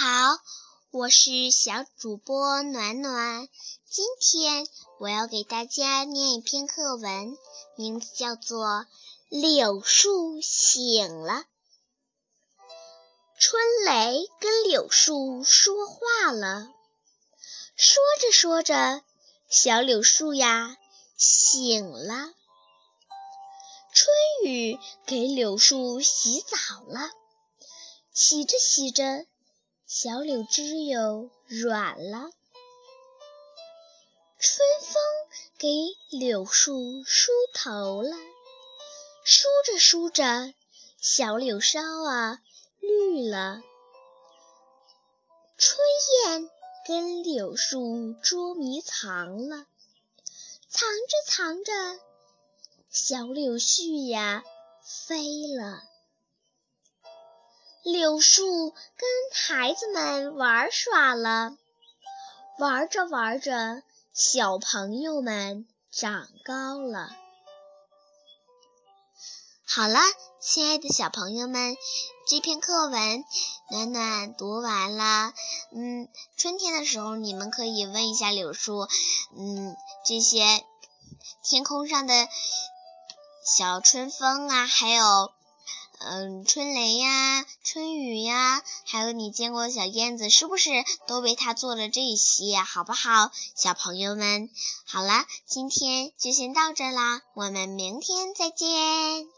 好，我是小主播暖暖。今天我要给大家念一篇课文，名字叫做《柳树醒了》。春雷跟柳树说话了，说着说着，小柳树呀醒了。春雨给柳树洗澡了，洗着洗着。小柳枝又软了，春风给柳树梳头了，梳着梳着，小柳梢啊绿了。春燕跟柳树捉迷藏了，藏着藏着，小柳絮呀飞了。柳树跟孩子们玩耍了，玩着玩着，小朋友们长高了。好了，亲爱的小朋友们，这篇课文暖暖读完了。嗯，春天的时候，你们可以问一下柳树，嗯，这些天空上的小春风啊，还有。嗯，春雷呀，春雨呀，还有你见过的小燕子，是不是都为它做了这些？好不好，小朋友们？好了，今天就先到这啦，我们明天再见。